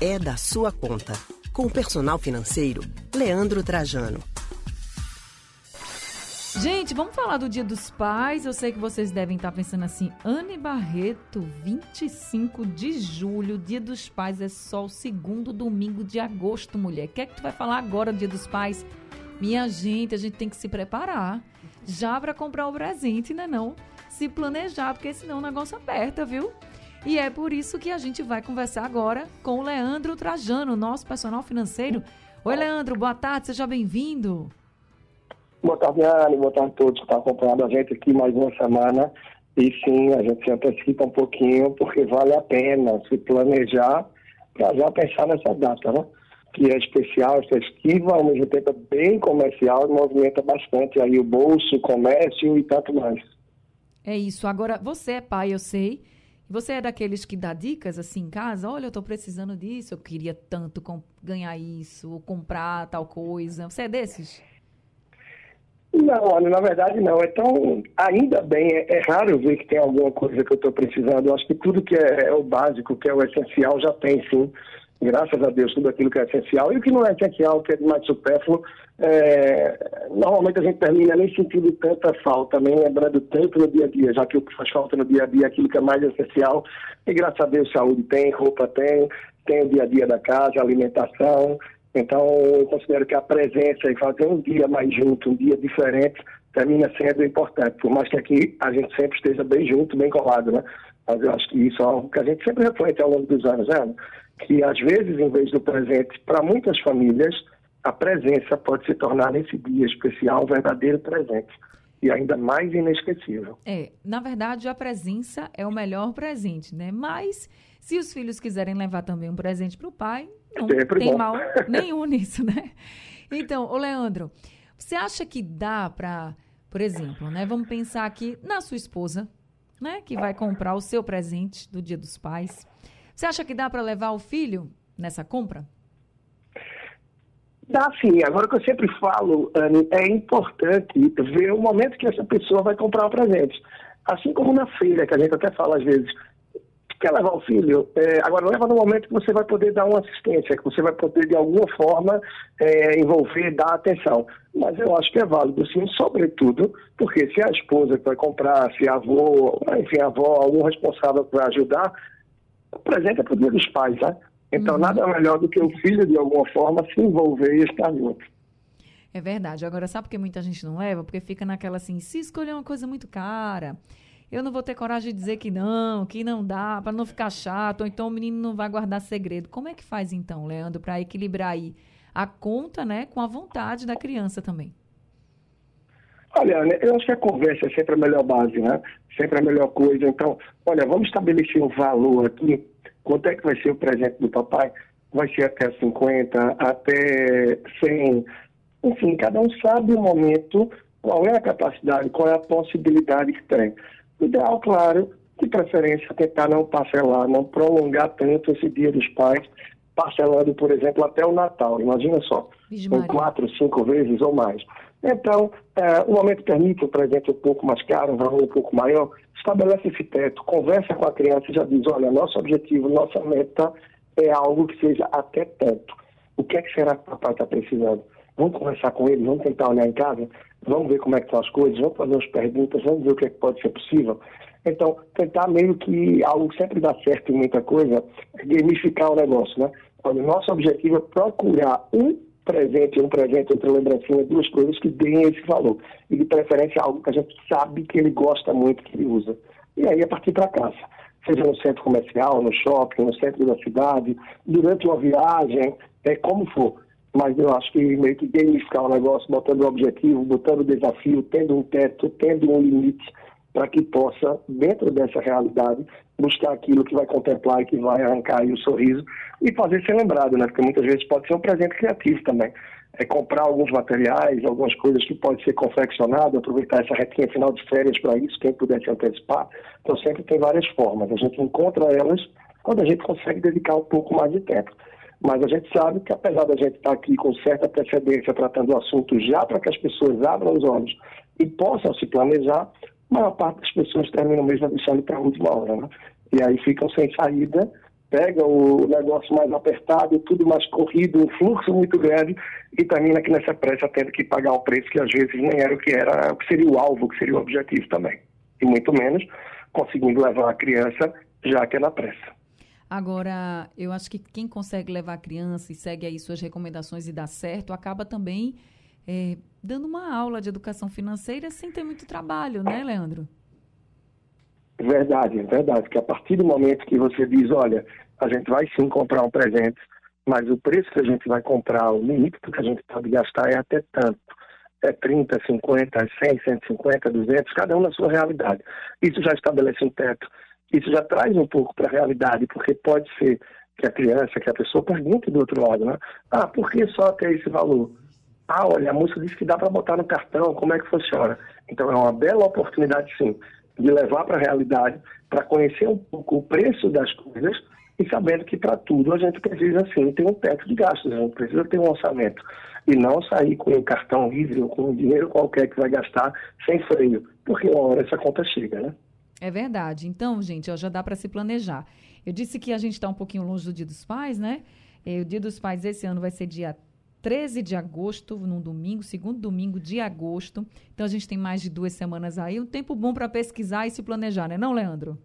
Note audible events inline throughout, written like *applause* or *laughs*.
é da sua conta. Com o personal financeiro, Leandro Trajano. Gente, vamos falar do Dia dos Pais. Eu sei que vocês devem estar pensando assim, Anne Barreto, 25 de julho, Dia dos Pais é só o segundo domingo de agosto, mulher. O que é que tu vai falar agora do Dia dos Pais? Minha gente, a gente tem que se preparar já para comprar o presente, né não? Se planejar, porque senão o negócio aperta, viu? E é por isso que a gente vai conversar agora com o Leandro Trajano, nosso personal financeiro. Oi, Leandro, boa tarde, seja bem-vindo. Boa tarde, Anne. Boa tarde a todos que estão acompanhando a gente aqui mais uma semana. E sim, a gente se antecipa um pouquinho, porque vale a pena se planejar para já pensar nessa data, né? Que é especial, é festiva, ao mesmo tempo é bem comercial e movimenta bastante aí o bolso, o comércio e tanto mais. É isso. Agora, você é pai, eu sei. Você é daqueles que dá dicas assim em casa? Olha, eu estou precisando disso, eu queria tanto ganhar isso, ou comprar tal coisa. Você é desses? Não, na verdade não. Então, ainda bem, é, é raro ver que tem alguma coisa que eu estou precisando. Eu acho que tudo que é, é, o básico, que é o essencial, já tem sim. Graças a Deus, tudo aquilo que é essencial. E o que não é essencial, que é mais supérfluo, é, normalmente a gente termina nem sentindo tanta falta, nem lembrando tanto no dia a dia, já que o que faz falta no dia a dia é aquilo que é mais essencial. E graças a Deus, saúde tem, roupa tem, tem o dia a dia da casa, alimentação, então, eu considero que a presença e fazer um dia mais junto, um dia diferente, termina sendo importante. Por mais que aqui a gente sempre esteja bem junto, bem colado, né? Mas eu acho que isso é algo que a gente sempre reflete ao longo dos anos, né? Que às vezes, em vez do presente, para muitas famílias, a presença pode se tornar nesse dia especial um verdadeiro presente e ainda mais inesquecível. É, na verdade, a presença é o melhor presente, né? Mas se os filhos quiserem levar também um presente para o pai, não Sempre tem bom. mal *laughs* nenhum nisso, né? Então, ô Leandro, você acha que dá para, por exemplo, né? Vamos pensar aqui na sua esposa, né? Que vai comprar o seu presente do Dia dos Pais. Você acha que dá para levar o filho nessa compra? Dá sim. Agora, que eu sempre falo, é importante ver o momento que essa pessoa vai comprar o presente. Assim como na feira, que a gente até fala às vezes, quer levar o filho, é, agora leva no momento que você vai poder dar uma assistência, que você vai poder de alguma forma é, envolver, dar atenção. Mas eu acho que é válido sim, sobretudo, porque se a esposa que vai comprar, se a avó, enfim, a avó, algum responsável para ajudar, o presente é para o dia dos pais, né? Então, uhum. nada melhor do que o filho, de alguma forma, se envolver e estar junto. É verdade. Agora, sabe por que muita gente não leva? Porque fica naquela assim, se escolher uma coisa muito cara, eu não vou ter coragem de dizer que não, que não dá, para não ficar chato, ou então o menino não vai guardar segredo. Como é que faz então, Leandro, para equilibrar aí a conta, né, com a vontade da criança também? Olha, eu acho que a conversa é sempre a melhor base, né? Sempre a melhor coisa. Então, olha, vamos estabelecer um valor aqui Quanto é que vai ser o presente do papai? Vai ser até 50, até 100. Enfim, cada um sabe o momento, qual é a capacidade, qual é a possibilidade que tem. O ideal, claro, de preferência, tentar não parcelar, não prolongar tanto esse dia dos pais, parcelando, por exemplo, até o Natal. Imagina só, em quatro, cinco vezes ou mais. Então, é, o momento permite um presente um pouco mais caro, um valor um pouco maior, estabelece esse teto, conversa com a criança e já diz, olha, nosso objetivo, nossa meta é algo que seja até tanto. O que é que será que o papai está precisando? Vamos conversar com ele, vamos tentar olhar em casa, vamos ver como é que estão as coisas, vamos fazer umas perguntas, vamos ver o que é que pode ser possível. Então, tentar meio que algo sempre dá certo em muita coisa, é gamificar o negócio, né? O nosso objetivo é procurar um presente, um presente, outra lembrancinha, duas coisas que deem esse valor. E de preferência algo que a gente sabe que ele gosta muito, que ele usa. E aí a partir para casa. Seja no centro comercial, no shopping, no centro da cidade, durante uma viagem, é como for. Mas eu acho que meio que gamificar o negócio, botando o objetivo, botando o desafio, tendo um teto, tendo um limite, para que possa, dentro dessa realidade, buscar aquilo que vai contemplar e que vai arrancar o sorriso e fazer ser lembrado, né? Porque muitas vezes pode ser um presente criativo também. É comprar alguns materiais, algumas coisas que pode ser confeccionado, aproveitar essa retinha final de férias para isso, quem puder se antecipar. Então sempre tem várias formas. A gente encontra elas quando a gente consegue dedicar um pouco mais de tempo. Mas a gente sabe que apesar da gente estar aqui com certa precedência tratando o assunto já para que as pessoas abram os olhos e possam se planejar, a maior parte das pessoas terminam mesmo deixando para a última hora, né? E aí ficam sem saída pega o negócio mais apertado, tudo mais corrido, um fluxo muito grande e termina aqui nessa pressa tendo que pagar um preço que às vezes nem era o que era, o que seria o alvo, o que seria o objetivo também. E muito menos conseguindo levar a criança já que é na pressa. Agora, eu acho que quem consegue levar a criança e segue aí suas recomendações e dá certo, acaba também é, dando uma aula de educação financeira sem ter muito trabalho, né, Leandro? Verdade, verdade. Que a partir do momento que você diz, olha, a gente vai sim comprar um presente, mas o preço que a gente vai comprar, o limite que a gente pode gastar é até tanto. É 30, 50, 100, 150, 200, cada um na sua realidade. Isso já estabelece um teto. Isso já traz um pouco para a realidade, porque pode ser que a criança, que a pessoa pergunte do outro lado, né? Ah, por que só ter esse valor? Ah, olha, a música disse que dá para botar no cartão, como é que funciona? Então é uma bela oportunidade, sim, de levar para a realidade, para conhecer um pouco o preço das coisas e sabendo que para tudo a gente precisa sim ter um teto de gastos, a gente precisa ter um orçamento e não sair com um cartão livre ou com um dinheiro qualquer que vai gastar sem freio, porque uma hora essa conta chega, né? É verdade. Então, gente, ó, já dá para se planejar. Eu disse que a gente está um pouquinho longe do Dia dos Pais, né? É, o Dia dos Pais esse ano vai ser dia 13 de agosto, num domingo, segundo domingo de agosto. Então a gente tem mais de duas semanas aí, um tempo bom para pesquisar e se planejar, né, não, Leandro?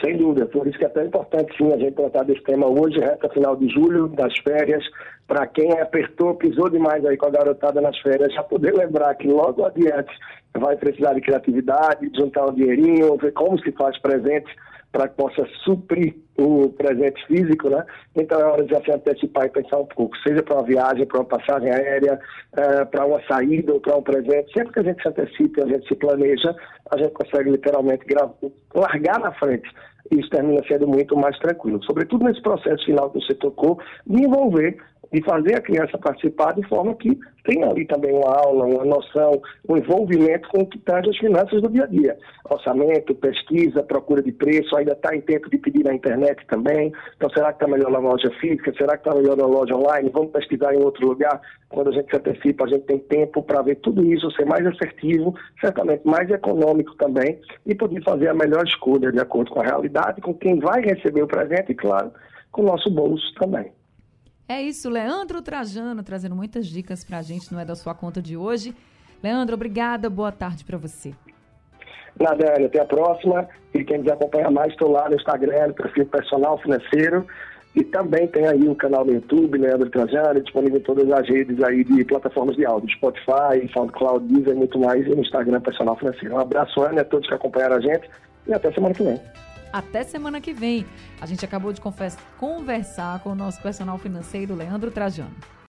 Sem dúvida, por isso que é tão importante sim a gente tratar desse tema hoje, reta final de julho, das férias, para quem apertou, pisou demais aí com a garotada nas férias, já poder lembrar que logo adiante vai precisar de criatividade, de juntar um dinheirinho, ver como se faz presente para que possa suprir o presente físico, né? Então é hora de se antecipar e pensar um pouco, seja para uma viagem, para uma passagem aérea, é, para uma saída ou para um presente. Sempre que a gente se antecipa, a gente se planeja, a gente consegue literalmente largar na frente. Isso termina sendo muito mais tranquilo. Sobretudo nesse processo final que você tocou, de envolver de fazer a criança participar de forma que tenha ali também uma aula, uma noção, um envolvimento com o que traz as finanças do dia a dia. Orçamento, pesquisa, procura de preço, ainda está em tempo de pedir na internet também. Então, será que está melhor na loja física? Será que está melhor na loja online? Vamos pesquisar em outro lugar? Quando a gente se antecipa, a gente tem tempo para ver tudo isso, ser mais assertivo, certamente mais econômico também, e poder fazer a melhor escolha de acordo com a realidade, com quem vai receber o presente e, claro, com o nosso bolso também. É isso, Leandro Trajano trazendo muitas dicas para a gente, não é da sua conta de hoje. Leandro, obrigada, boa tarde para você. Ana, até a próxima. E quem quiser acompanhar mais, estou lá no Instagram, no perfil personal financeiro. E também tem aí o canal no YouTube, Leandro Trajano, disponível em todas as redes aí de plataformas de áudio, Spotify, SoundCloud, Deezer e muito mais, e no Instagram Personal Financeiro. Um abraço, Ana, a todos que acompanharam a gente e até semana que vem. Até semana que vem. A gente acabou de conversar com o nosso personal financeiro, Leandro Trajano.